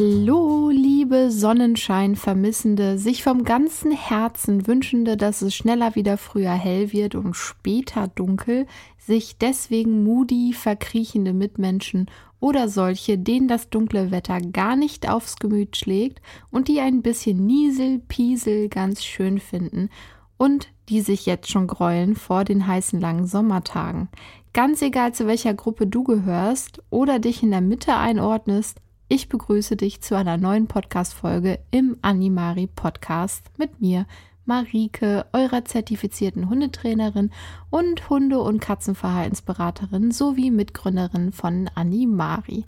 Hallo, liebe Sonnenschein-Vermissende, sich vom ganzen Herzen wünschende, dass es schneller wieder früher hell wird und später dunkel, sich deswegen moody verkriechende Mitmenschen oder solche, denen das dunkle Wetter gar nicht aufs Gemüt schlägt und die ein bisschen Niesel, Piesel ganz schön finden und die sich jetzt schon gräulen vor den heißen langen Sommertagen. Ganz egal, zu welcher Gruppe du gehörst oder dich in der Mitte einordnest, ich begrüße dich zu einer neuen Podcast-Folge im Animari Podcast mit mir, Marike, eurer zertifizierten Hundetrainerin und Hunde- und Katzenverhaltensberaterin sowie Mitgründerin von Animari.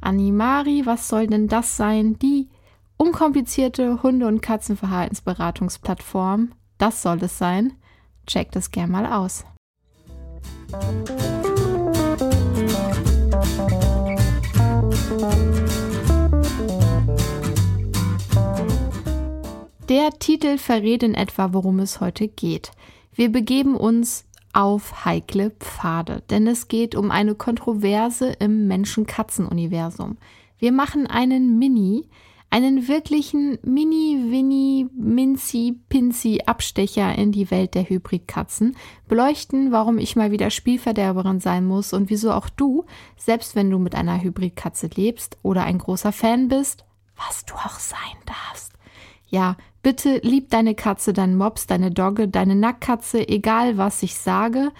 Animari, was soll denn das sein? Die unkomplizierte Hunde- und Katzenverhaltensberatungsplattform. Das soll es sein. Checkt es gern mal aus. Der Titel verrät in etwa, worum es heute geht. Wir begeben uns auf heikle Pfade, denn es geht um eine Kontroverse im Menschen-Katzen-Universum. Wir machen einen Mini, einen wirklichen Mini-Winnie-Minzi-Pinzi-Abstecher in die Welt der Hybridkatzen, beleuchten, warum ich mal wieder Spielverderberin sein muss und wieso auch du, selbst wenn du mit einer Hybridkatze lebst oder ein großer Fan bist, was du auch sein darfst. Ja, Bitte lieb deine Katze, deinen Mops, deine Dogge, deine Nackkatze, egal was ich sage,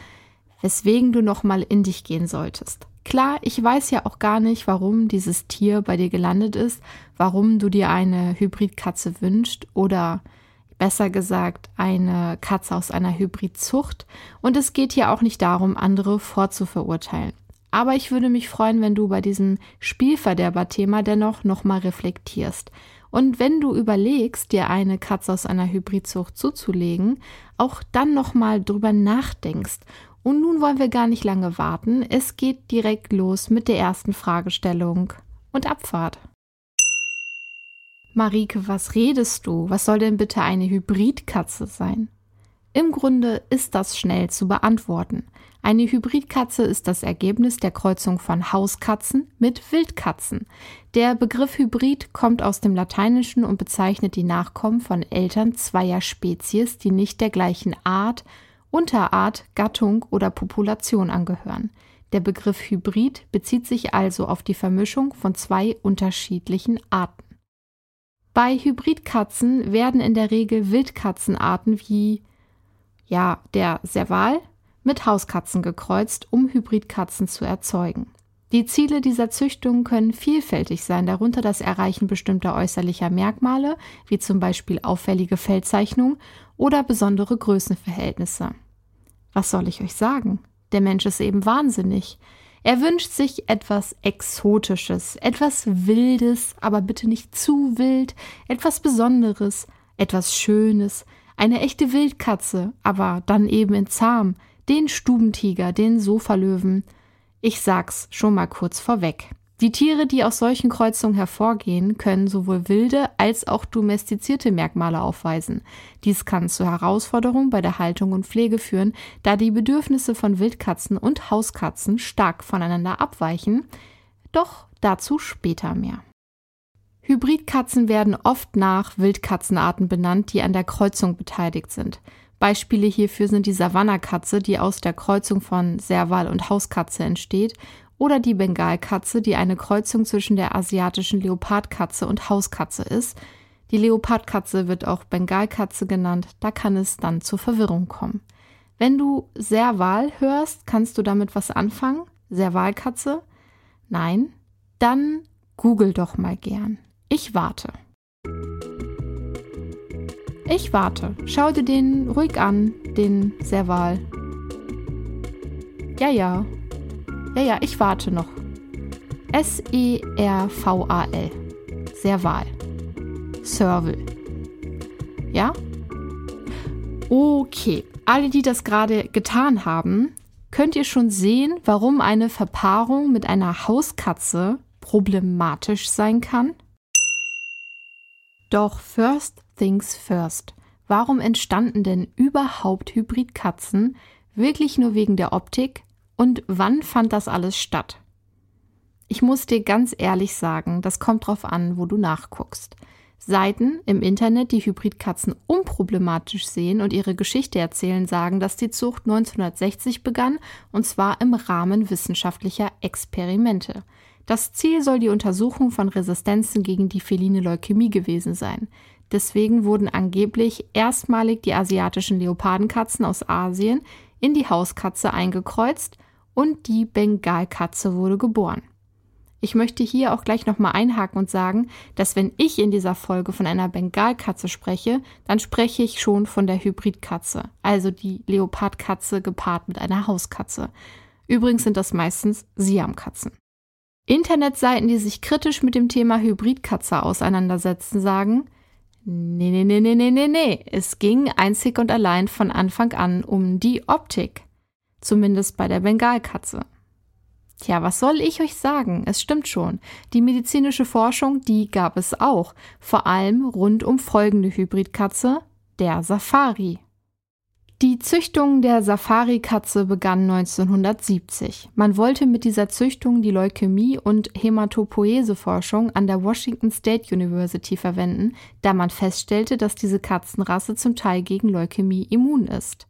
weswegen du nochmal in dich gehen solltest. Klar, ich weiß ja auch gar nicht, warum dieses Tier bei dir gelandet ist, warum du dir eine Hybridkatze wünschst oder besser gesagt eine Katze aus einer Hybridzucht. Und es geht hier auch nicht darum, andere vorzuverurteilen. Aber ich würde mich freuen, wenn du bei diesem Spielverderber-Thema dennoch nochmal reflektierst. Und wenn du überlegst, dir eine Katze aus einer Hybridzucht zuzulegen, auch dann nochmal drüber nachdenkst. Und nun wollen wir gar nicht lange warten. Es geht direkt los mit der ersten Fragestellung und Abfahrt. Marike, was redest du? Was soll denn bitte eine Hybridkatze sein? Im Grunde ist das schnell zu beantworten. Eine Hybridkatze ist das Ergebnis der Kreuzung von Hauskatzen mit Wildkatzen. Der Begriff Hybrid kommt aus dem Lateinischen und bezeichnet die Nachkommen von Eltern zweier Spezies, die nicht der gleichen Art, Unterart, Gattung oder Population angehören. Der Begriff Hybrid bezieht sich also auf die Vermischung von zwei unterschiedlichen Arten. Bei Hybridkatzen werden in der Regel Wildkatzenarten wie ja, der Serval mit Hauskatzen gekreuzt, um Hybridkatzen zu erzeugen. Die Ziele dieser Züchtung können vielfältig sein, darunter das Erreichen bestimmter äußerlicher Merkmale, wie zum Beispiel auffällige Feldzeichnung oder besondere Größenverhältnisse. Was soll ich euch sagen? Der Mensch ist eben wahnsinnig. Er wünscht sich etwas Exotisches, etwas Wildes, aber bitte nicht zu wild, etwas Besonderes, etwas Schönes, eine echte Wildkatze, aber dann eben in zahm, den Stubentiger, den Sofalöwen. Ich sag's schon mal kurz vorweg. Die Tiere, die aus solchen Kreuzungen hervorgehen, können sowohl wilde als auch domestizierte Merkmale aufweisen. Dies kann zu Herausforderungen bei der Haltung und Pflege führen, da die Bedürfnisse von Wildkatzen und Hauskatzen stark voneinander abweichen. Doch dazu später mehr. Hybridkatzen werden oft nach Wildkatzenarten benannt, die an der Kreuzung beteiligt sind. Beispiele hierfür sind die Savannakatze, die aus der Kreuzung von Serval und Hauskatze entsteht, oder die Bengalkatze, die eine Kreuzung zwischen der asiatischen Leopardkatze und Hauskatze ist. Die Leopardkatze wird auch Bengalkatze genannt, da kann es dann zur Verwirrung kommen. Wenn du Serval hörst, kannst du damit was anfangen? Servalkatze? Nein? Dann google doch mal gern. Ich warte. Ich warte. Schau dir den ruhig an, den Serval. Ja, ja. Ja, ja, ich warte noch. S-E-R-V-A-L. Serval. Serval. Ja? Okay. Alle, die das gerade getan haben, könnt ihr schon sehen, warum eine Verpaarung mit einer Hauskatze problematisch sein kann? Doch first things first. Warum entstanden denn überhaupt Hybridkatzen? Wirklich nur wegen der Optik? Und wann fand das alles statt? Ich muss dir ganz ehrlich sagen, das kommt drauf an, wo du nachguckst. Seiten im Internet, die Hybridkatzen unproblematisch sehen und ihre Geschichte erzählen, sagen, dass die Zucht 1960 begann und zwar im Rahmen wissenschaftlicher Experimente. Das Ziel soll die Untersuchung von Resistenzen gegen die feline Leukämie gewesen sein. Deswegen wurden angeblich erstmalig die asiatischen Leopardenkatzen aus Asien in die Hauskatze eingekreuzt und die Bengalkatze wurde geboren. Ich möchte hier auch gleich nochmal einhaken und sagen, dass wenn ich in dieser Folge von einer Bengalkatze spreche, dann spreche ich schon von der Hybridkatze, also die Leopardkatze gepaart mit einer Hauskatze. Übrigens sind das meistens Siamkatzen. Internetseiten, die sich kritisch mit dem Thema Hybridkatze auseinandersetzen, sagen, nee, nee, nee, nee, nee, nee, nee, es ging einzig und allein von Anfang an um die Optik. Zumindest bei der Bengalkatze. Tja, was soll ich euch sagen? Es stimmt schon. Die medizinische Forschung, die gab es auch. Vor allem rund um folgende Hybridkatze, der Safari. Die Züchtung der Safari-Katze begann 1970. Man wollte mit dieser Züchtung die Leukämie- und Hämatopoese-Forschung an der Washington State University verwenden, da man feststellte, dass diese Katzenrasse zum Teil gegen Leukämie immun ist.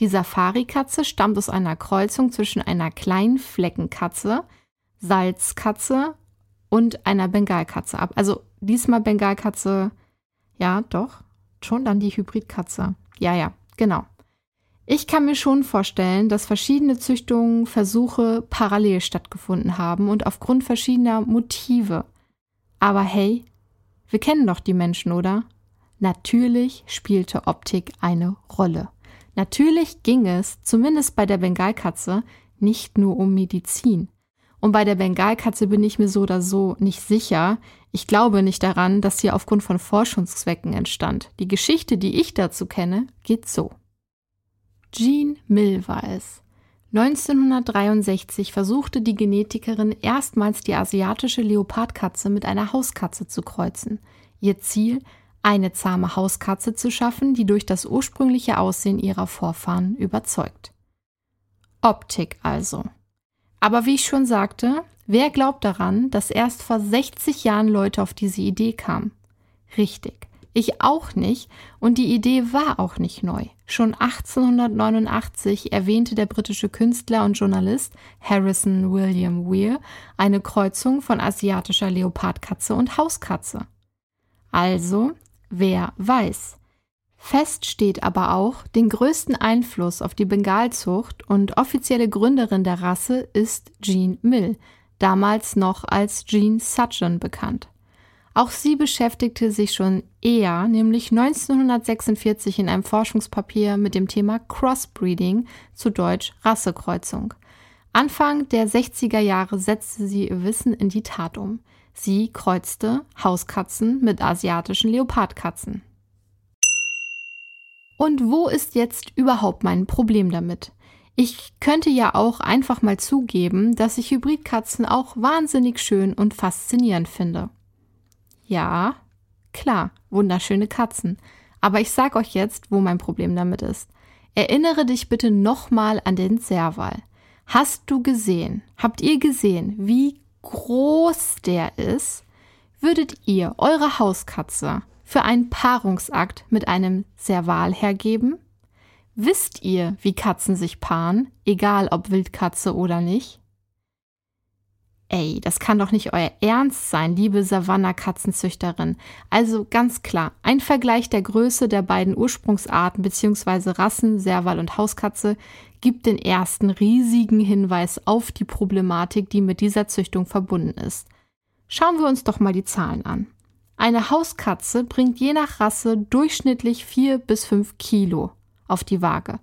Die Safari-Katze stammt aus einer Kreuzung zwischen einer kleinen Fleckenkatze, Salzkatze und einer Bengalkatze ab. Also diesmal Bengalkatze, ja, doch, schon dann die Hybridkatze. Ja, ja, genau. Ich kann mir schon vorstellen, dass verschiedene Züchtungen, Versuche parallel stattgefunden haben und aufgrund verschiedener Motive. Aber hey, wir kennen doch die Menschen, oder? Natürlich spielte Optik eine Rolle. Natürlich ging es, zumindest bei der Bengalkatze, nicht nur um Medizin. Und bei der Bengalkatze bin ich mir so oder so nicht sicher. Ich glaube nicht daran, dass sie aufgrund von Forschungszwecken entstand. Die Geschichte, die ich dazu kenne, geht so. Jean Mill war es. 1963 versuchte die Genetikerin erstmals die asiatische Leopardkatze mit einer Hauskatze zu kreuzen. Ihr Ziel eine zahme Hauskatze zu schaffen, die durch das ursprüngliche Aussehen ihrer Vorfahren überzeugt. Optik also. Aber wie ich schon sagte, wer glaubt daran, dass erst vor 60 Jahren Leute auf diese Idee kamen? Richtig, ich auch nicht und die Idee war auch nicht neu. Schon 1889 erwähnte der britische Künstler und Journalist Harrison William Weir eine Kreuzung von asiatischer Leopardkatze und Hauskatze. Also Wer weiß. Fest steht aber auch, den größten Einfluss auf die Bengalzucht und offizielle Gründerin der Rasse ist Jean Mill, damals noch als Jean Sutton bekannt. Auch sie beschäftigte sich schon eher, nämlich 1946 in einem Forschungspapier mit dem Thema Crossbreeding, zu Deutsch Rassekreuzung. Anfang der 60er Jahre setzte sie ihr Wissen in die Tat um. Sie kreuzte Hauskatzen mit asiatischen Leopardkatzen. Und wo ist jetzt überhaupt mein Problem damit? Ich könnte ja auch einfach mal zugeben, dass ich Hybridkatzen auch wahnsinnig schön und faszinierend finde. Ja, klar, wunderschöne Katzen. Aber ich sag euch jetzt, wo mein Problem damit ist. Erinnere dich bitte nochmal an den Serval. Hast du gesehen, habt ihr gesehen, wie groß der ist, würdet ihr eure Hauskatze für einen Paarungsakt mit einem Serval hergeben? Wisst ihr, wie Katzen sich paaren, egal ob Wildkatze oder nicht? Ey, das kann doch nicht euer Ernst sein, liebe Savanna-Katzenzüchterin. Also ganz klar, ein Vergleich der Größe der beiden Ursprungsarten bzw. Rassen, Serval und Hauskatze, gibt den ersten riesigen Hinweis auf die Problematik, die mit dieser Züchtung verbunden ist. Schauen wir uns doch mal die Zahlen an. Eine Hauskatze bringt je nach Rasse durchschnittlich 4 bis 5 Kilo auf die Waage.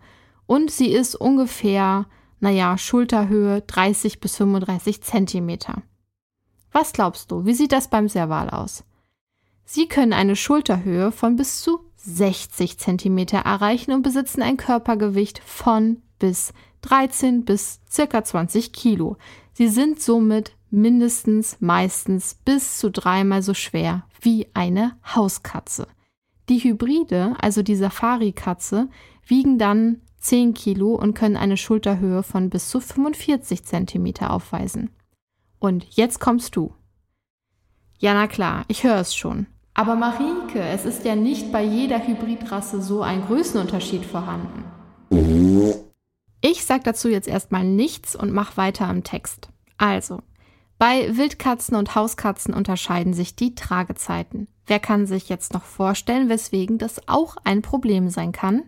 Und sie ist ungefähr naja, Schulterhöhe 30 bis 35 Zentimeter. Was glaubst du, wie sieht das beim Serval aus? Sie können eine Schulterhöhe von bis zu 60 Zentimeter erreichen und besitzen ein Körpergewicht von bis 13 bis circa 20 Kilo. Sie sind somit mindestens meistens bis zu dreimal so schwer wie eine Hauskatze. Die Hybride, also die Safari-Katze, wiegen dann 10 Kilo und können eine Schulterhöhe von bis zu 45 Zentimeter aufweisen. Und jetzt kommst du. Ja, na klar, ich höre es schon. Aber Marieke, es ist ja nicht bei jeder Hybridrasse so ein Größenunterschied vorhanden. Ich sag dazu jetzt erstmal nichts und mach weiter am Text. Also, bei Wildkatzen und Hauskatzen unterscheiden sich die Tragezeiten. Wer kann sich jetzt noch vorstellen, weswegen das auch ein Problem sein kann?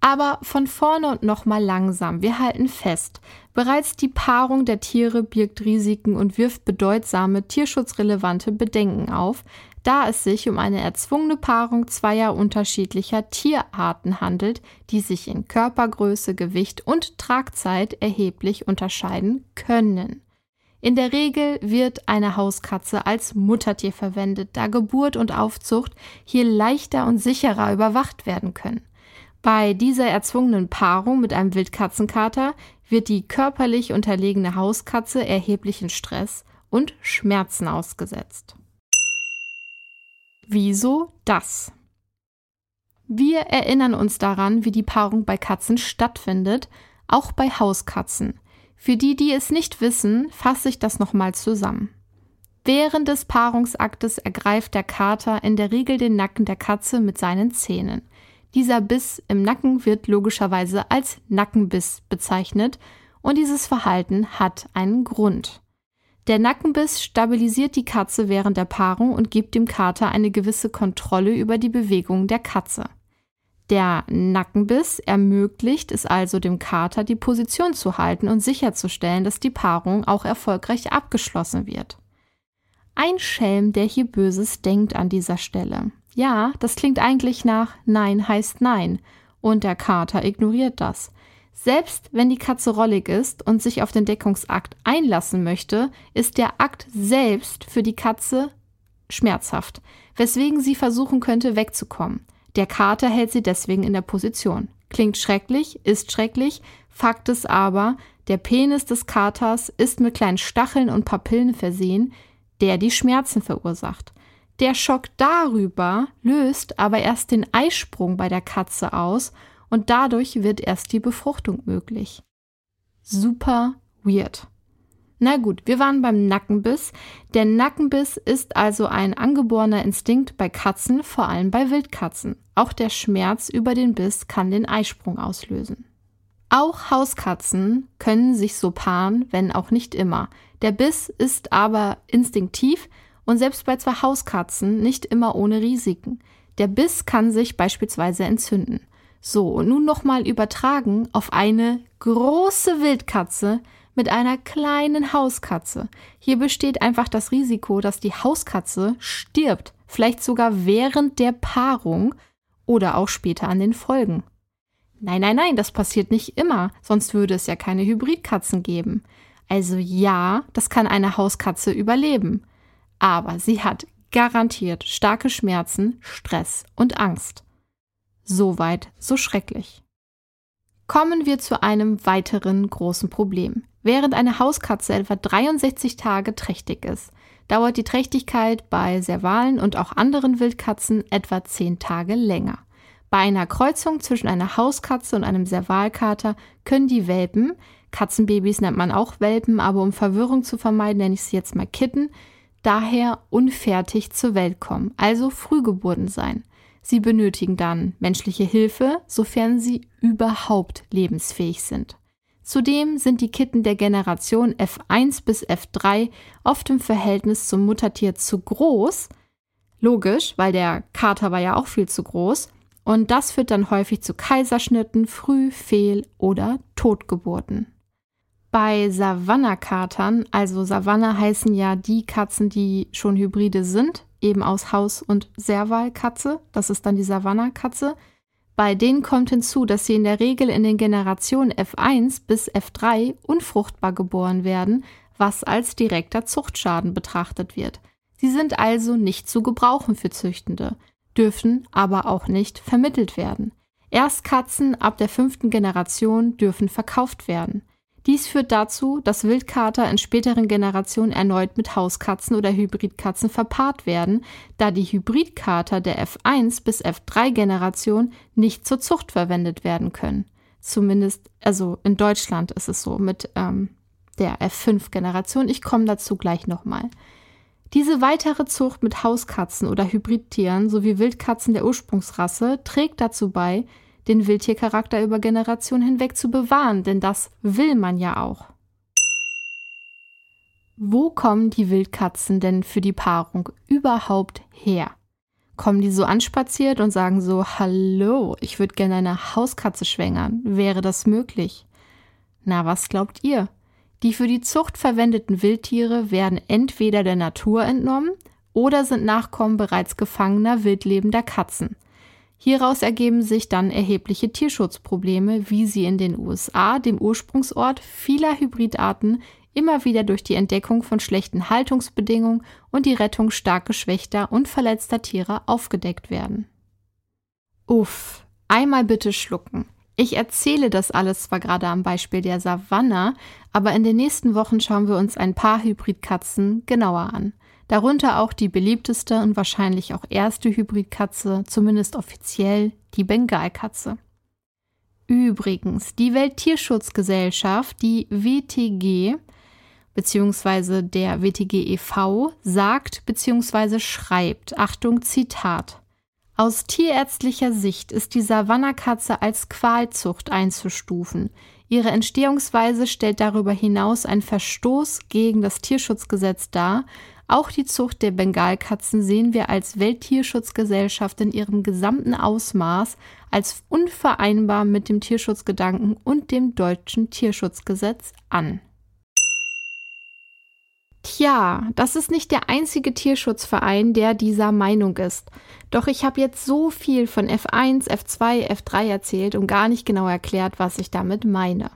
Aber von vorne und nochmal langsam. Wir halten fest. Bereits die Paarung der Tiere birgt Risiken und wirft bedeutsame tierschutzrelevante Bedenken auf, da es sich um eine erzwungene Paarung zweier unterschiedlicher Tierarten handelt, die sich in Körpergröße, Gewicht und Tragzeit erheblich unterscheiden können. In der Regel wird eine Hauskatze als Muttertier verwendet, da Geburt und Aufzucht hier leichter und sicherer überwacht werden können. Bei dieser erzwungenen Paarung mit einem Wildkatzenkater wird die körperlich unterlegene Hauskatze erheblichen Stress und Schmerzen ausgesetzt. Wieso das? Wir erinnern uns daran, wie die Paarung bei Katzen stattfindet, auch bei Hauskatzen. Für die, die es nicht wissen, fasse ich das nochmal zusammen. Während des Paarungsaktes ergreift der Kater in der Regel den Nacken der Katze mit seinen Zähnen. Dieser Biss im Nacken wird logischerweise als Nackenbiss bezeichnet und dieses Verhalten hat einen Grund. Der Nackenbiss stabilisiert die Katze während der Paarung und gibt dem Kater eine gewisse Kontrolle über die Bewegung der Katze. Der Nackenbiss ermöglicht es also dem Kater, die Position zu halten und sicherzustellen, dass die Paarung auch erfolgreich abgeschlossen wird. Ein Schelm, der hier Böses denkt an dieser Stelle. Ja, das klingt eigentlich nach Nein heißt Nein, und der Kater ignoriert das. Selbst wenn die Katze rollig ist und sich auf den Deckungsakt einlassen möchte, ist der Akt selbst für die Katze schmerzhaft, weswegen sie versuchen könnte wegzukommen. Der Kater hält sie deswegen in der Position. Klingt schrecklich, ist schrecklich, Fakt ist aber, der Penis des Katers ist mit kleinen Stacheln und Papillen versehen, der die Schmerzen verursacht. Der Schock darüber löst aber erst den Eisprung bei der Katze aus und dadurch wird erst die Befruchtung möglich. Super weird. Na gut, wir waren beim Nackenbiss. Der Nackenbiss ist also ein angeborener Instinkt bei Katzen, vor allem bei Wildkatzen. Auch der Schmerz über den Biss kann den Eisprung auslösen. Auch Hauskatzen können sich so paaren, wenn auch nicht immer. Der Biss ist aber instinktiv und selbst bei zwei Hauskatzen nicht immer ohne Risiken. Der Biss kann sich beispielsweise entzünden. So, und nun nochmal übertragen auf eine große Wildkatze mit einer kleinen Hauskatze. Hier besteht einfach das Risiko, dass die Hauskatze stirbt, vielleicht sogar während der Paarung oder auch später an den Folgen. Nein, nein, nein, das passiert nicht immer, sonst würde es ja keine Hybridkatzen geben. Also ja, das kann eine Hauskatze überleben. Aber sie hat garantiert starke Schmerzen, Stress und Angst. Soweit, so schrecklich. Kommen wir zu einem weiteren großen Problem. Während eine Hauskatze etwa 63 Tage trächtig ist, dauert die Trächtigkeit bei Servalen und auch anderen Wildkatzen etwa 10 Tage länger. Bei einer Kreuzung zwischen einer Hauskatze und einem Servalkater können die Welpen, Katzenbabys nennt man auch Welpen, aber um Verwirrung zu vermeiden, nenne ich sie jetzt mal Kitten, daher unfertig zur Welt kommen, also Frühgeburten sein. Sie benötigen dann menschliche Hilfe, sofern sie überhaupt lebensfähig sind. Zudem sind die Kitten der Generation F1 bis F3 oft im Verhältnis zum Muttertier zu groß. Logisch, weil der Kater war ja auch viel zu groß. Und das führt dann häufig zu Kaiserschnitten, Früh-, Fehl- oder Totgeburten. Bei Savannah-Katern, also Savanna heißen ja die Katzen, die schon Hybride sind, eben aus Haus- und Servalkatze. Das ist dann die Savannah-Katze. Bei denen kommt hinzu, dass sie in der Regel in den Generationen F1 bis F3 unfruchtbar geboren werden, was als direkter Zuchtschaden betrachtet wird. Sie sind also nicht zu gebrauchen für Züchtende, dürfen aber auch nicht vermittelt werden. Erst Katzen ab der fünften Generation dürfen verkauft werden. Dies führt dazu, dass Wildkater in späteren Generationen erneut mit Hauskatzen oder Hybridkatzen verpaart werden, da die Hybridkater der F1 bis F3 Generation nicht zur Zucht verwendet werden können. Zumindest, also in Deutschland ist es so. Mit ähm, der F5-Generation. Ich komme dazu gleich nochmal. Diese weitere Zucht mit Hauskatzen oder Hybridtieren sowie Wildkatzen der Ursprungsrasse trägt dazu bei, den Wildtiercharakter über Generationen hinweg zu bewahren, denn das will man ja auch. Wo kommen die Wildkatzen denn für die Paarung überhaupt her? Kommen die so anspaziert und sagen so, hallo, ich würde gerne eine Hauskatze schwängern. Wäre das möglich? Na, was glaubt ihr? Die für die Zucht verwendeten Wildtiere werden entweder der Natur entnommen oder sind Nachkommen bereits gefangener wildlebender Katzen. Hieraus ergeben sich dann erhebliche Tierschutzprobleme, wie sie in den USA, dem Ursprungsort vieler Hybridarten, immer wieder durch die Entdeckung von schlechten Haltungsbedingungen und die Rettung stark geschwächter und verletzter Tiere aufgedeckt werden. Uff, einmal bitte schlucken. Ich erzähle das alles zwar gerade am Beispiel der Savanna, aber in den nächsten Wochen schauen wir uns ein paar Hybridkatzen genauer an. Darunter auch die beliebteste und wahrscheinlich auch erste Hybridkatze, zumindest offiziell, die Bengalkatze. Übrigens, die Welttierschutzgesellschaft, die WTG, beziehungsweise der WTG e.V. sagt beziehungsweise schreibt, Achtung, Zitat, aus tierärztlicher Sicht ist die Savannakatze als Qualzucht einzustufen. Ihre Entstehungsweise stellt darüber hinaus einen Verstoß gegen das Tierschutzgesetz dar. Auch die Zucht der Bengalkatzen sehen wir als Welttierschutzgesellschaft in ihrem gesamten Ausmaß als unvereinbar mit dem Tierschutzgedanken und dem deutschen Tierschutzgesetz an. Tja, das ist nicht der einzige Tierschutzverein, der dieser Meinung ist. Doch ich habe jetzt so viel von F1, F2, F3 erzählt und gar nicht genau erklärt, was ich damit meine.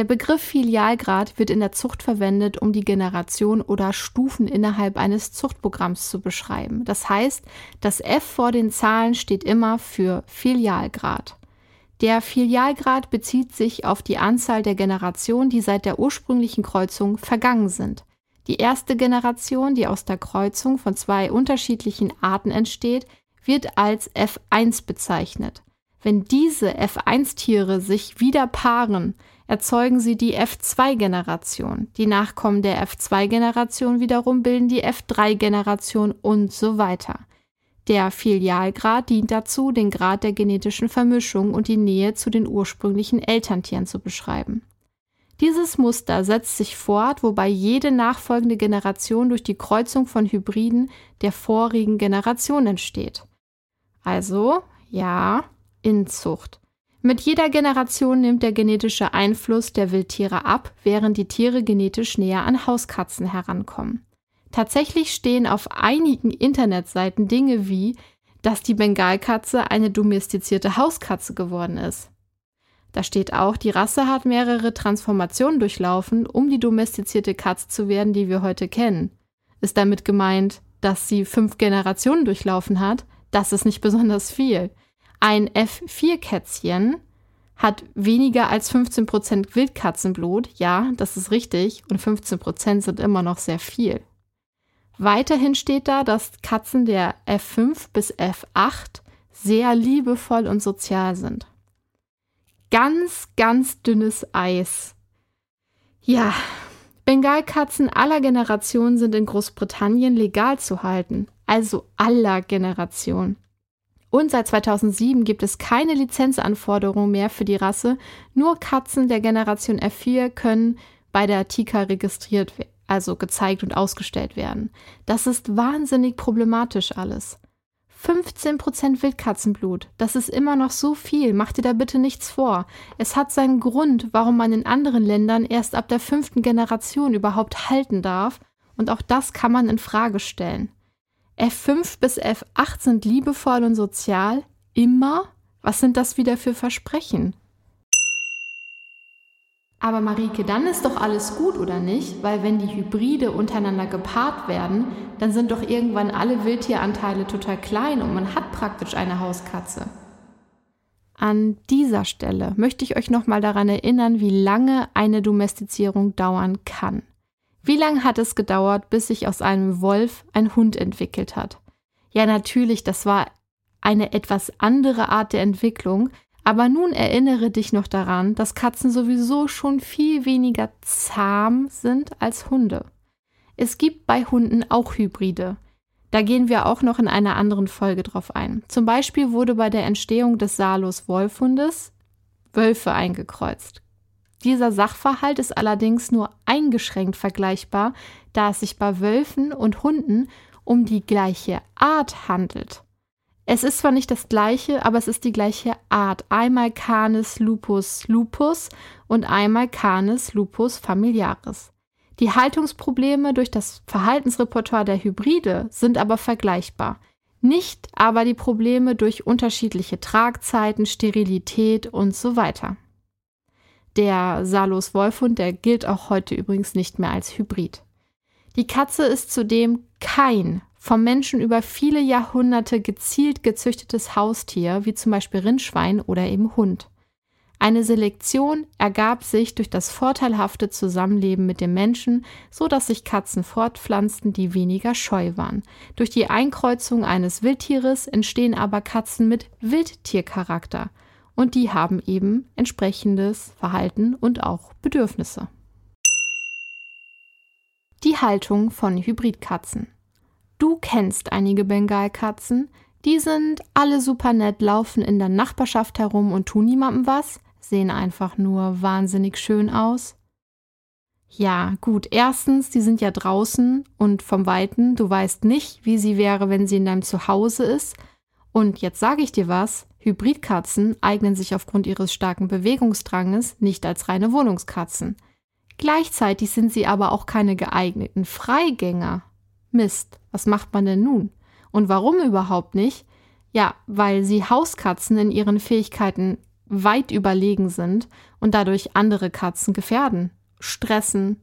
Der Begriff Filialgrad wird in der Zucht verwendet, um die Generation oder Stufen innerhalb eines Zuchtprogramms zu beschreiben. Das heißt, das F vor den Zahlen steht immer für Filialgrad. Der Filialgrad bezieht sich auf die Anzahl der Generationen, die seit der ursprünglichen Kreuzung vergangen sind. Die erste Generation, die aus der Kreuzung von zwei unterschiedlichen Arten entsteht, wird als F1 bezeichnet. Wenn diese F1-Tiere sich wieder paaren, erzeugen sie die F2-Generation. Die Nachkommen der F2-Generation wiederum bilden die F3-Generation und so weiter. Der Filialgrad dient dazu, den Grad der genetischen Vermischung und die Nähe zu den ursprünglichen Elterntieren zu beschreiben. Dieses Muster setzt sich fort, wobei jede nachfolgende Generation durch die Kreuzung von Hybriden der vorigen Generation entsteht. Also, ja, Inzucht. Mit jeder Generation nimmt der genetische Einfluss der Wildtiere ab, während die Tiere genetisch näher an Hauskatzen herankommen. Tatsächlich stehen auf einigen Internetseiten Dinge wie, dass die Bengalkatze eine domestizierte Hauskatze geworden ist. Da steht auch, die Rasse hat mehrere Transformationen durchlaufen, um die domestizierte Katze zu werden, die wir heute kennen. Ist damit gemeint, dass sie fünf Generationen durchlaufen hat? Das ist nicht besonders viel. Ein F4-Kätzchen hat weniger als 15% Wildkatzenblut. Ja, das ist richtig. Und 15% sind immer noch sehr viel. Weiterhin steht da, dass Katzen der F5 bis F8 sehr liebevoll und sozial sind ganz, ganz dünnes Eis. Ja, Bengalkatzen aller Generationen sind in Großbritannien legal zu halten, also aller Generationen. Und seit 2007 gibt es keine Lizenzanforderung mehr für die Rasse. Nur Katzen der Generation F4 können bei der TICA registriert, also gezeigt und ausgestellt werden. Das ist wahnsinnig problematisch alles. 15% Wildkatzenblut. Das ist immer noch so viel. Mach dir da bitte nichts vor. Es hat seinen Grund, warum man in anderen Ländern erst ab der fünften Generation überhaupt halten darf. Und auch das kann man in Frage stellen. F5 bis F8 sind liebevoll und sozial. Immer? Was sind das wieder für Versprechen? Aber Marike, dann ist doch alles gut, oder nicht? Weil wenn die Hybride untereinander gepaart werden, dann sind doch irgendwann alle Wildtieranteile total klein und man hat praktisch eine Hauskatze. An dieser Stelle möchte ich euch nochmal daran erinnern, wie lange eine Domestizierung dauern kann. Wie lange hat es gedauert, bis sich aus einem Wolf ein Hund entwickelt hat? Ja, natürlich, das war eine etwas andere Art der Entwicklung, Aber nun erinnere dich noch daran, dass Katzen sowieso schon viel weniger zahm sind als Hunde. Es gibt bei Hunden auch Hybride. Da gehen wir auch noch in einer anderen Folge drauf ein. Zum Beispiel wurde bei der Entstehung des Salus Wolfhundes Wölfe eingekreuzt. Dieser Sachverhalt ist allerdings nur eingeschränkt vergleichbar, da es sich bei Wölfen und Hunden um die gleiche Art handelt. Es ist zwar nicht das gleiche, aber es ist die gleiche Art. Einmal Canis lupus lupus und einmal Canis lupus familiaris. Die Haltungsprobleme durch das Verhaltensrepertoire der Hybride sind aber vergleichbar. Nicht aber die Probleme durch unterschiedliche Tragzeiten, Sterilität und so weiter. Der Salus Wolfhund, der gilt auch heute übrigens nicht mehr als Hybrid. Die Katze ist zudem kein vom Menschen über viele Jahrhunderte gezielt gezüchtetes Haustier, wie zum Beispiel Rindschwein oder eben Hund. Eine Selektion ergab sich durch das vorteilhafte Zusammenleben mit dem Menschen, so dass sich Katzen fortpflanzten, die weniger scheu waren. Durch die Einkreuzung eines Wildtieres entstehen aber Katzen mit Wildtiercharakter und die haben eben entsprechendes Verhalten und auch Bedürfnisse. Die Haltung von Hybridkatzen. Du kennst einige Bengalkatzen, die sind alle super nett, laufen in der Nachbarschaft herum und tun niemandem was, sehen einfach nur wahnsinnig schön aus. Ja, gut, erstens, die sind ja draußen und vom Weiten, du weißt nicht, wie sie wäre, wenn sie in deinem Zuhause ist. Und jetzt sage ich dir was, Hybridkatzen eignen sich aufgrund ihres starken Bewegungsdranges nicht als reine Wohnungskatzen. Gleichzeitig sind sie aber auch keine geeigneten Freigänger. Mist, was macht man denn nun? Und warum überhaupt nicht? Ja, weil sie Hauskatzen in ihren Fähigkeiten weit überlegen sind und dadurch andere Katzen gefährden, stressen.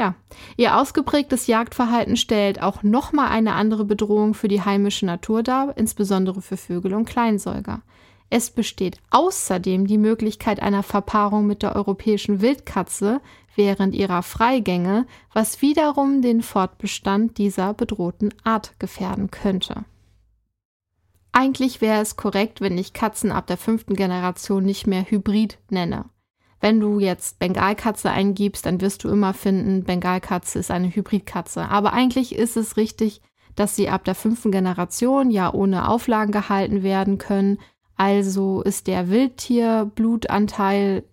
Ja, ihr ausgeprägtes Jagdverhalten stellt auch nochmal eine andere Bedrohung für die heimische Natur dar, insbesondere für Vögel und Kleinsäuger. Es besteht außerdem die Möglichkeit einer Verpaarung mit der europäischen Wildkatze während ihrer Freigänge, was wiederum den Fortbestand dieser bedrohten Art gefährden könnte. Eigentlich wäre es korrekt, wenn ich Katzen ab der fünften Generation nicht mehr Hybrid nenne. Wenn du jetzt Bengalkatze eingibst, dann wirst du immer finden, Bengalkatze ist eine Hybridkatze. Aber eigentlich ist es richtig, dass sie ab der fünften Generation ja ohne Auflagen gehalten werden können, also ist der Wildtierblutanteil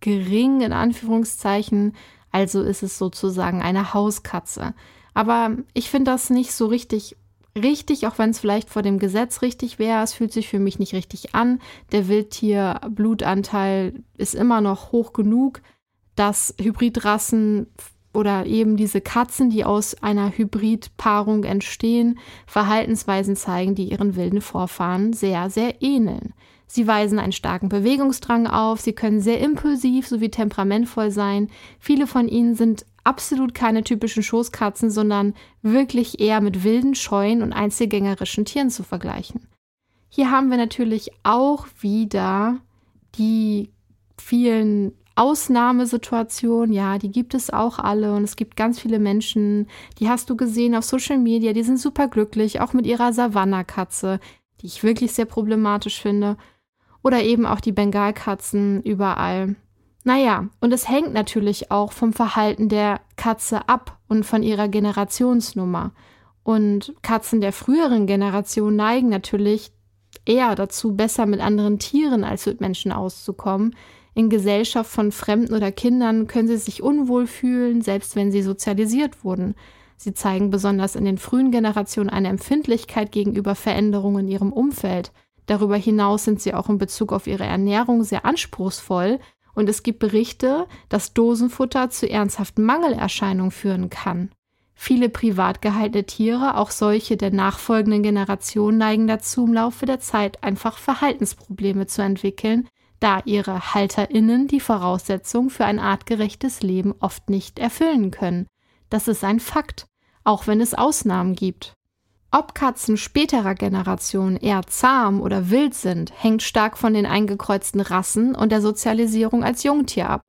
gering in Anführungszeichen, also ist es sozusagen eine Hauskatze. Aber ich finde das nicht so richtig richtig, auch wenn es vielleicht vor dem Gesetz richtig wäre. Es fühlt sich für mich nicht richtig an. Der Wildtierblutanteil ist immer noch hoch genug, dass Hybridrassen oder eben diese Katzen, die aus einer Hybridpaarung entstehen, Verhaltensweisen zeigen, die ihren wilden Vorfahren sehr, sehr ähneln. Sie weisen einen starken Bewegungsdrang auf, sie können sehr impulsiv sowie temperamentvoll sein. Viele von ihnen sind absolut keine typischen Schoßkatzen, sondern wirklich eher mit wilden, scheuen und einzelgängerischen Tieren zu vergleichen. Hier haben wir natürlich auch wieder die vielen Ausnahmesituation, ja, die gibt es auch alle und es gibt ganz viele Menschen, die hast du gesehen auf Social Media, die sind super glücklich, auch mit ihrer Savannah-Katze, die ich wirklich sehr problematisch finde. Oder eben auch die Bengalkatzen überall. Naja, und es hängt natürlich auch vom Verhalten der Katze ab und von ihrer Generationsnummer. Und Katzen der früheren Generation neigen natürlich eher dazu, besser mit anderen Tieren als mit Menschen auszukommen, in Gesellschaft von Fremden oder Kindern können sie sich unwohl fühlen, selbst wenn sie sozialisiert wurden. Sie zeigen besonders in den frühen Generationen eine Empfindlichkeit gegenüber Veränderungen in ihrem Umfeld. Darüber hinaus sind sie auch in Bezug auf ihre Ernährung sehr anspruchsvoll und es gibt Berichte, dass Dosenfutter zu ernsthaften Mangelerscheinungen führen kann. Viele privat gehaltene Tiere, auch solche der nachfolgenden Generation, neigen dazu, im Laufe der Zeit einfach Verhaltensprobleme zu entwickeln, da ihre Halterinnen die Voraussetzung für ein artgerechtes Leben oft nicht erfüllen können. Das ist ein Fakt, auch wenn es Ausnahmen gibt. Ob Katzen späterer Generationen eher zahm oder wild sind, hängt stark von den eingekreuzten Rassen und der Sozialisierung als Jungtier ab.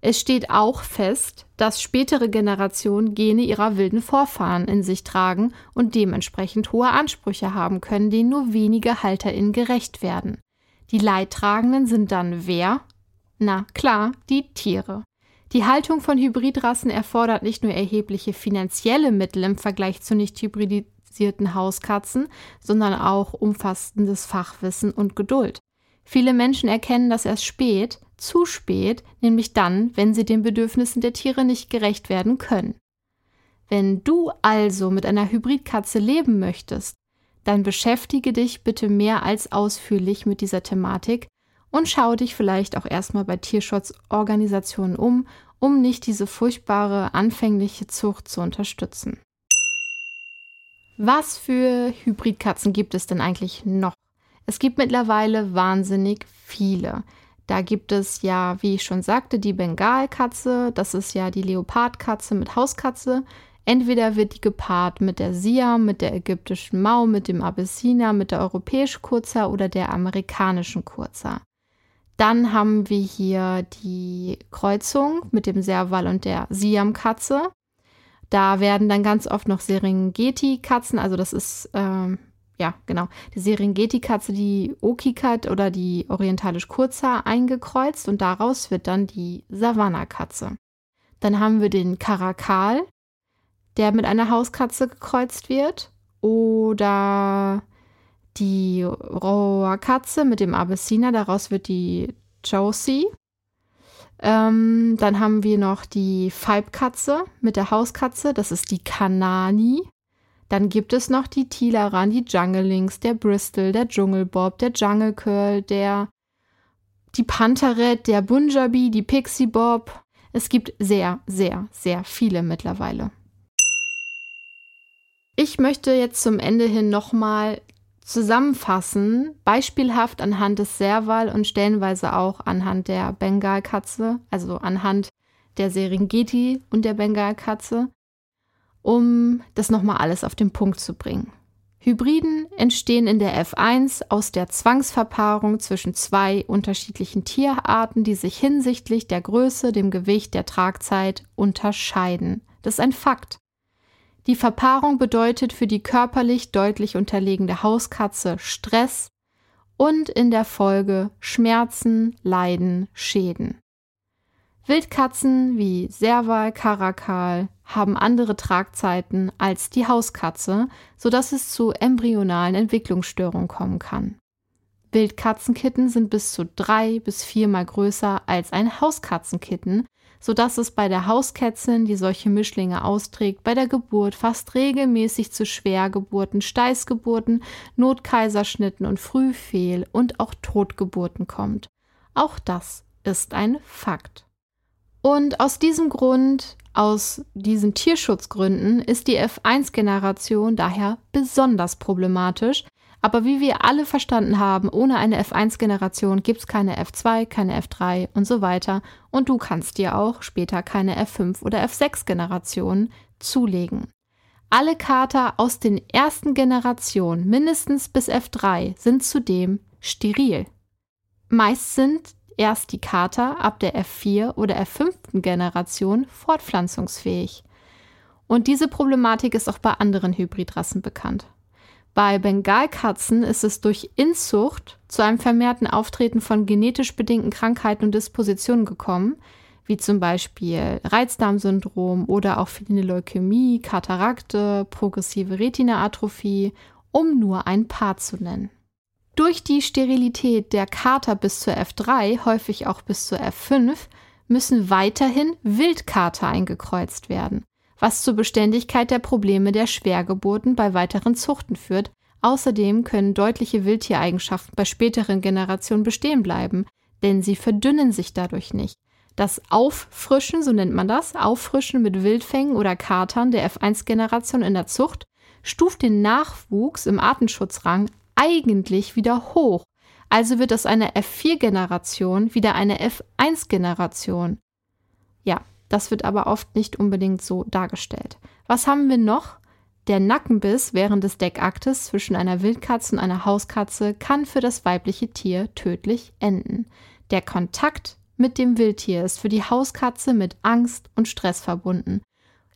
Es steht auch fest, dass spätere Generationen Gene ihrer wilden Vorfahren in sich tragen und dementsprechend hohe Ansprüche haben können, denen nur wenige HalterInnen gerecht werden. Die Leidtragenden sind dann wer? Na klar, die Tiere. Die Haltung von Hybridrassen erfordert nicht nur erhebliche finanzielle Mittel im Vergleich zu nicht hybridisierten Hauskatzen, sondern auch umfassendes Fachwissen und Geduld. Viele Menschen erkennen das erst spät, zu spät, nämlich dann, wenn sie den Bedürfnissen der Tiere nicht gerecht werden können. Wenn du also mit einer Hybridkatze leben möchtest, dann beschäftige dich bitte mehr als ausführlich mit dieser Thematik und schau dich vielleicht auch erstmal bei Tierschutzorganisationen um, um nicht diese furchtbare anfängliche Zucht zu unterstützen. Was für Hybridkatzen gibt es denn eigentlich noch? Es gibt mittlerweile wahnsinnig viele. Da gibt es ja, wie ich schon sagte, die Bengalkatze, das ist ja die Leopardkatze mit Hauskatze. Entweder wird die gepaart mit der Siam, mit der ägyptischen Mau, mit dem Abyssiner, mit der europäischen Kurzer oder der amerikanischen Kurzer. Dann haben wir hier die Kreuzung mit dem Serval und der Siam-Katze. Da werden dann ganz oft noch Serengeti-Katzen, also das ist, ähm, ja, genau, die Serengeti-Katze, die Okikat oder die orientalisch Kurzer eingekreuzt und daraus wird dann die Savanna-Katze. Dann haben wir den Karakal, der mit einer Hauskatze gekreuzt wird. Oder die Roa-Katze mit dem Abyssiner, daraus wird die Josie. Ähm, dann haben wir noch die Falbkatze mit der Hauskatze, das ist die Kanani. Dann gibt es noch die Tilaran, die Junglings, der Bristol, der Dschungelbob, der Jungle Curl, der die Pantheret, der Bunjabi, die Pixie Bob. Es gibt sehr, sehr, sehr viele mittlerweile. Ich möchte jetzt zum Ende hin nochmal zusammenfassen, beispielhaft anhand des Serval und stellenweise auch anhand der Bengalkatze, also anhand der Serengeti und der Bengalkatze, um das nochmal alles auf den Punkt zu bringen. Hybriden entstehen in der F1 aus der Zwangsverpaarung zwischen zwei unterschiedlichen Tierarten, die sich hinsichtlich der Größe, dem Gewicht, der Tragzeit unterscheiden. Das ist ein Fakt. Die Verpaarung bedeutet für die körperlich deutlich unterlegene Hauskatze Stress und in der Folge Schmerzen, Leiden, Schäden. Wildkatzen wie Serval, Karakal haben andere Tragzeiten als die Hauskatze, sodass es zu embryonalen Entwicklungsstörungen kommen kann. Wildkatzenkitten sind bis zu drei bis viermal größer als ein Hauskatzenkitten sodass es bei der Hauskätzin, die solche Mischlinge austrägt, bei der Geburt fast regelmäßig zu Schwergeburten, Steißgeburten, Notkaiserschnitten und Frühfehl- und auch Totgeburten kommt. Auch das ist ein Fakt. Und aus diesem Grund, aus diesen Tierschutzgründen, ist die F1-Generation daher besonders problematisch, aber wie wir alle verstanden haben, ohne eine F1-Generation gibt es keine F2, keine F3 und so weiter. Und du kannst dir auch später keine F5 oder F6-Generation zulegen. Alle Kater aus den ersten Generationen, mindestens bis F3, sind zudem steril. Meist sind erst die Kater ab der F4 oder F5. Generation fortpflanzungsfähig. Und diese Problematik ist auch bei anderen Hybridrassen bekannt. Bei Bengalkatzen ist es durch Inzucht zu einem vermehrten Auftreten von genetisch bedingten Krankheiten und Dispositionen gekommen, wie zum Beispiel Reizdarmsyndrom oder auch feline Leukämie, Katarakte, progressive Retinaatrophie, um nur ein paar zu nennen. Durch die Sterilität der Kater bis zur F3, häufig auch bis zur F5, müssen weiterhin Wildkater eingekreuzt werden was zur Beständigkeit der Probleme der Schwergeburten bei weiteren Zuchten führt. Außerdem können deutliche Wildtiereigenschaften bei späteren Generationen bestehen bleiben, denn sie verdünnen sich dadurch nicht. Das Auffrischen, so nennt man das, Auffrischen mit Wildfängen oder Katern der F1-Generation in der Zucht, stuft den Nachwuchs im Artenschutzrang eigentlich wieder hoch. Also wird aus einer F4-Generation wieder eine F1-Generation. Ja, das wird aber oft nicht unbedingt so dargestellt. Was haben wir noch? Der Nackenbiss während des Deckaktes zwischen einer Wildkatze und einer Hauskatze kann für das weibliche Tier tödlich enden. Der Kontakt mit dem Wildtier ist für die Hauskatze mit Angst und Stress verbunden.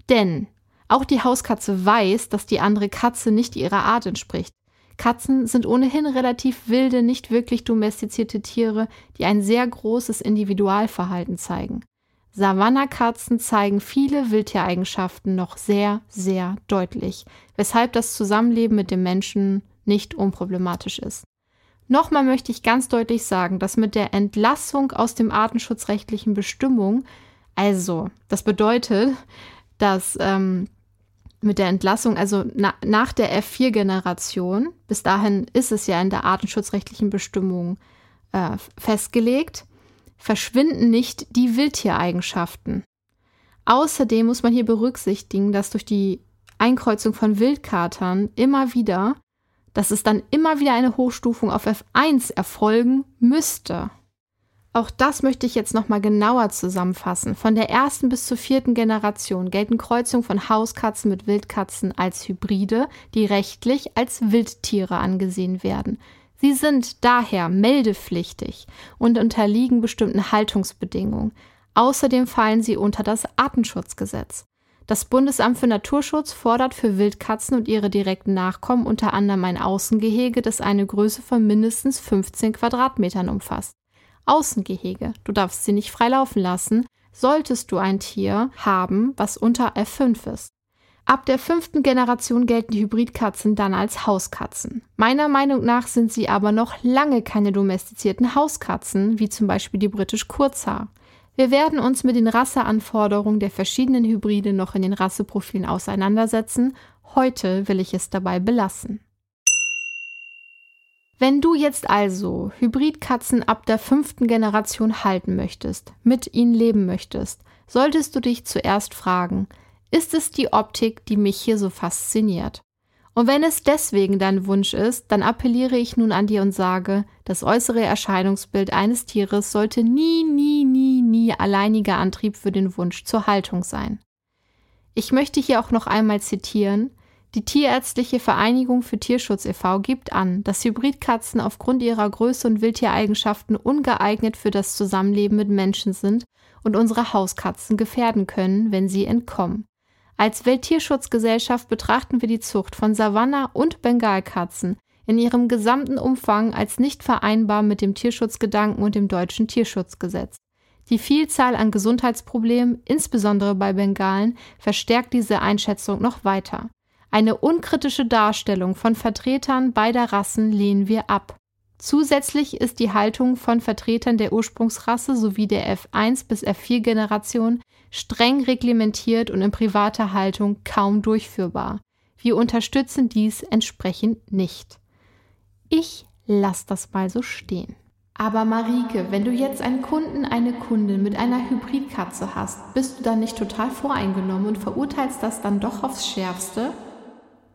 Denn auch die Hauskatze weiß, dass die andere Katze nicht ihrer Art entspricht. Katzen sind ohnehin relativ wilde, nicht wirklich domestizierte Tiere, die ein sehr großes Individualverhalten zeigen. Savannakatzen zeigen viele Wildtiereigenschaften noch sehr, sehr deutlich, weshalb das Zusammenleben mit dem Menschen nicht unproblematisch ist. Nochmal möchte ich ganz deutlich sagen, dass mit der Entlassung aus dem artenschutzrechtlichen Bestimmung, also das bedeutet, dass ähm, mit der Entlassung, also na, nach der F4-Generation, bis dahin ist es ja in der artenschutzrechtlichen Bestimmung äh, festgelegt, verschwinden nicht die Wildtiereigenschaften. Außerdem muss man hier berücksichtigen, dass durch die Einkreuzung von Wildkatern immer wieder, dass es dann immer wieder eine Hochstufung auf F1 erfolgen müsste. Auch das möchte ich jetzt nochmal genauer zusammenfassen. Von der ersten bis zur vierten Generation gelten Kreuzungen von Hauskatzen mit Wildkatzen als Hybride, die rechtlich als Wildtiere angesehen werden. Sie sind daher meldepflichtig und unterliegen bestimmten Haltungsbedingungen. Außerdem fallen sie unter das Artenschutzgesetz. Das Bundesamt für Naturschutz fordert für Wildkatzen und ihre direkten Nachkommen unter anderem ein Außengehege, das eine Größe von mindestens 15 Quadratmetern umfasst. Außengehege. Du darfst sie nicht frei laufen lassen, solltest du ein Tier haben, was unter F5 ist. Ab der fünften Generation gelten Hybridkatzen dann als Hauskatzen. Meiner Meinung nach sind sie aber noch lange keine domestizierten Hauskatzen, wie zum Beispiel die britisch Kurzhaar. Wir werden uns mit den Rasseanforderungen der verschiedenen Hybride noch in den Rasseprofilen auseinandersetzen. Heute will ich es dabei belassen. Wenn du jetzt also Hybridkatzen ab der fünften Generation halten möchtest, mit ihnen leben möchtest, solltest du dich zuerst fragen, ist es die Optik, die mich hier so fasziniert? Und wenn es deswegen dein Wunsch ist, dann appelliere ich nun an dir und sage, das äußere Erscheinungsbild eines Tieres sollte nie, nie, nie, nie alleiniger Antrieb für den Wunsch zur Haltung sein. Ich möchte hier auch noch einmal zitieren, die Tierärztliche Vereinigung für Tierschutz e.V. gibt an, dass Hybridkatzen aufgrund ihrer Größe und Wildtiereigenschaften ungeeignet für das Zusammenleben mit Menschen sind und unsere Hauskatzen gefährden können, wenn sie entkommen. Als Welttierschutzgesellschaft betrachten wir die Zucht von Savanna- und Bengalkatzen in ihrem gesamten Umfang als nicht vereinbar mit dem Tierschutzgedanken und dem deutschen Tierschutzgesetz. Die Vielzahl an Gesundheitsproblemen, insbesondere bei Bengalen, verstärkt diese Einschätzung noch weiter. Eine unkritische Darstellung von Vertretern beider Rassen lehnen wir ab. Zusätzlich ist die Haltung von Vertretern der Ursprungsrasse sowie der F1 bis F4 Generation streng reglementiert und in privater Haltung kaum durchführbar. Wir unterstützen dies entsprechend nicht. Ich lasse das mal so stehen. Aber Marike, wenn du jetzt einen Kunden, eine Kundin mit einer Hybridkatze hast, bist du dann nicht total voreingenommen und verurteilst das dann doch aufs Schärfste?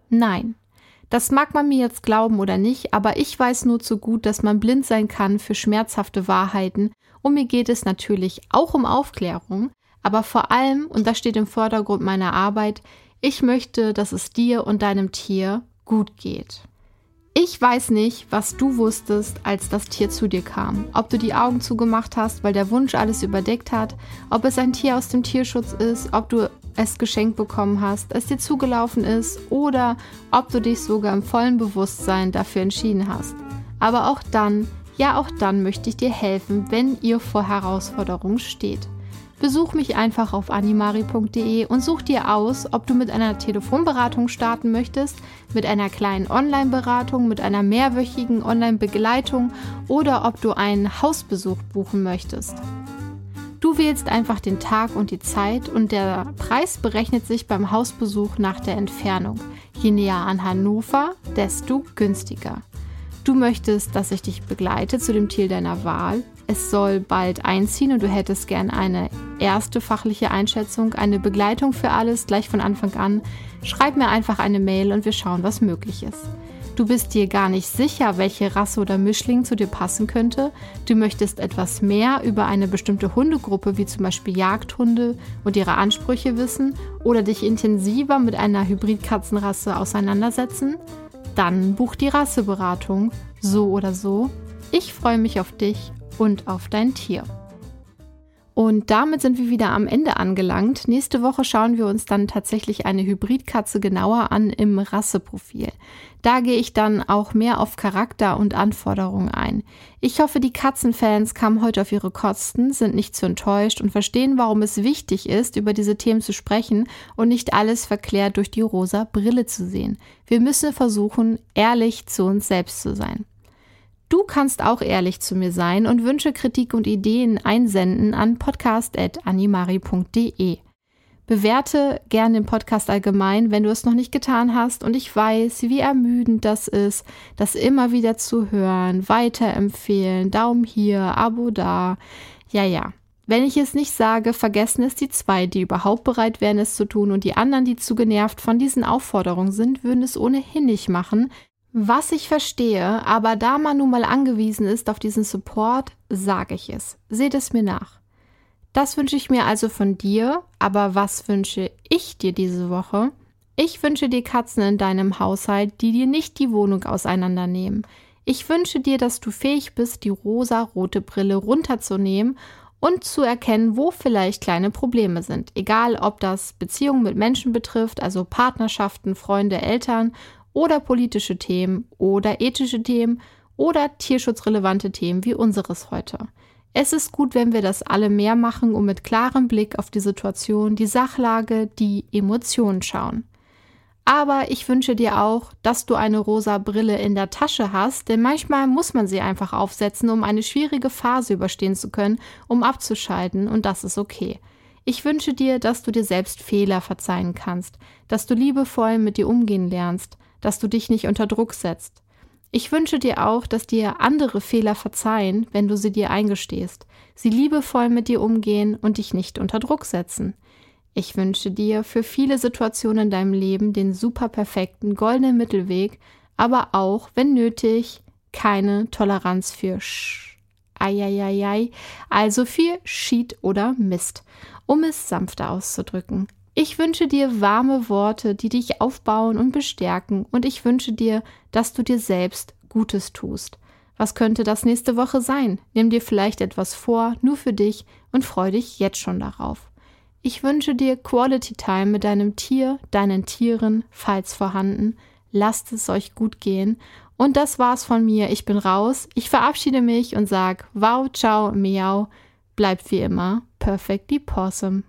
Nein. Das mag man mir jetzt glauben oder nicht, aber ich weiß nur zu gut, dass man blind sein kann für schmerzhafte Wahrheiten und mir geht es natürlich auch um Aufklärung, aber vor allem, und das steht im Vordergrund meiner Arbeit, ich möchte, dass es dir und deinem Tier gut geht. Ich weiß nicht, was du wusstest, als das Tier zu dir kam. Ob du die Augen zugemacht hast, weil der Wunsch alles überdeckt hat, ob es ein Tier aus dem Tierschutz ist, ob du es geschenkt bekommen hast, es dir zugelaufen ist oder ob du dich sogar im vollen Bewusstsein dafür entschieden hast. Aber auch dann, ja auch dann möchte ich dir helfen, wenn ihr vor Herausforderungen steht. Besuch mich einfach auf animari.de und such dir aus, ob du mit einer Telefonberatung starten möchtest, mit einer kleinen Online-Beratung, mit einer mehrwöchigen Online-Begleitung oder ob du einen Hausbesuch buchen möchtest. Du wählst einfach den Tag und die Zeit und der Preis berechnet sich beim Hausbesuch nach der Entfernung. Je näher an Hannover, desto günstiger. Du möchtest, dass ich dich begleite zu dem Tier deiner Wahl. Es soll bald einziehen und du hättest gern eine erste fachliche Einschätzung, eine Begleitung für alles gleich von Anfang an. Schreib mir einfach eine Mail und wir schauen, was möglich ist. Du bist dir gar nicht sicher, welche Rasse oder Mischling zu dir passen könnte. Du möchtest etwas mehr über eine bestimmte Hundegruppe, wie zum Beispiel Jagdhunde und ihre Ansprüche wissen oder dich intensiver mit einer Hybridkatzenrasse auseinandersetzen? Dann buch die Rasseberatung, so oder so. Ich freue mich auf dich und auf dein Tier. Und damit sind wir wieder am Ende angelangt. Nächste Woche schauen wir uns dann tatsächlich eine Hybridkatze genauer an im Rasseprofil. Da gehe ich dann auch mehr auf Charakter und Anforderungen ein. Ich hoffe, die Katzenfans kamen heute auf ihre Kosten, sind nicht zu enttäuscht und verstehen, warum es wichtig ist, über diese Themen zu sprechen und nicht alles verklärt durch die rosa Brille zu sehen. Wir müssen versuchen, ehrlich zu uns selbst zu sein. Du kannst auch ehrlich zu mir sein und Wünsche, Kritik und Ideen einsenden an podcast.animari.de. Bewerte gerne den Podcast allgemein, wenn du es noch nicht getan hast. Und ich weiß, wie ermüdend das ist, das immer wieder zu hören, weiterempfehlen, Daumen hier, Abo da. Ja, ja. Wenn ich es nicht sage, vergessen es die zwei, die überhaupt bereit wären, es zu tun, und die anderen, die zu genervt von diesen Aufforderungen sind, würden es ohnehin nicht machen, was ich verstehe, aber da man nun mal angewiesen ist auf diesen Support, sage ich es. Seht es mir nach. Das wünsche ich mir also von dir, aber was wünsche ich dir diese Woche? Ich wünsche dir Katzen in deinem Haushalt, die dir nicht die Wohnung auseinandernehmen. Ich wünsche dir, dass du fähig bist, die rosa-rote Brille runterzunehmen und zu erkennen, wo vielleicht kleine Probleme sind. Egal, ob das Beziehungen mit Menschen betrifft, also Partnerschaften, Freunde, Eltern oder politische Themen oder ethische Themen oder tierschutzrelevante Themen wie unseres heute. Es ist gut, wenn wir das alle mehr machen und mit klarem Blick auf die Situation, die Sachlage, die Emotionen schauen. Aber ich wünsche dir auch, dass du eine rosa Brille in der Tasche hast, denn manchmal muss man sie einfach aufsetzen, um eine schwierige Phase überstehen zu können, um abzuschalten, und das ist okay. Ich wünsche dir, dass du dir selbst Fehler verzeihen kannst, dass du liebevoll mit dir umgehen lernst, dass du dich nicht unter Druck setzt. Ich wünsche dir auch, dass dir andere Fehler verzeihen, wenn du sie dir eingestehst, sie liebevoll mit dir umgehen und dich nicht unter Druck setzen. Ich wünsche dir für viele Situationen in deinem Leben den super perfekten goldenen Mittelweg, aber auch, wenn nötig, keine Toleranz für Sch. Eieiei, also für Schied oder Mist, um es sanfter auszudrücken. Ich wünsche dir warme Worte, die dich aufbauen und bestärken, und ich wünsche dir, dass du dir selbst Gutes tust. Was könnte das nächste Woche sein? Nimm dir vielleicht etwas vor, nur für dich, und freu dich jetzt schon darauf. Ich wünsche dir Quality Time mit deinem Tier, deinen Tieren, falls vorhanden. Lasst es euch gut gehen. Und das war's von mir. Ich bin raus. Ich verabschiede mich und sag wow, ciao, miau. Bleibt wie immer perfectly possum.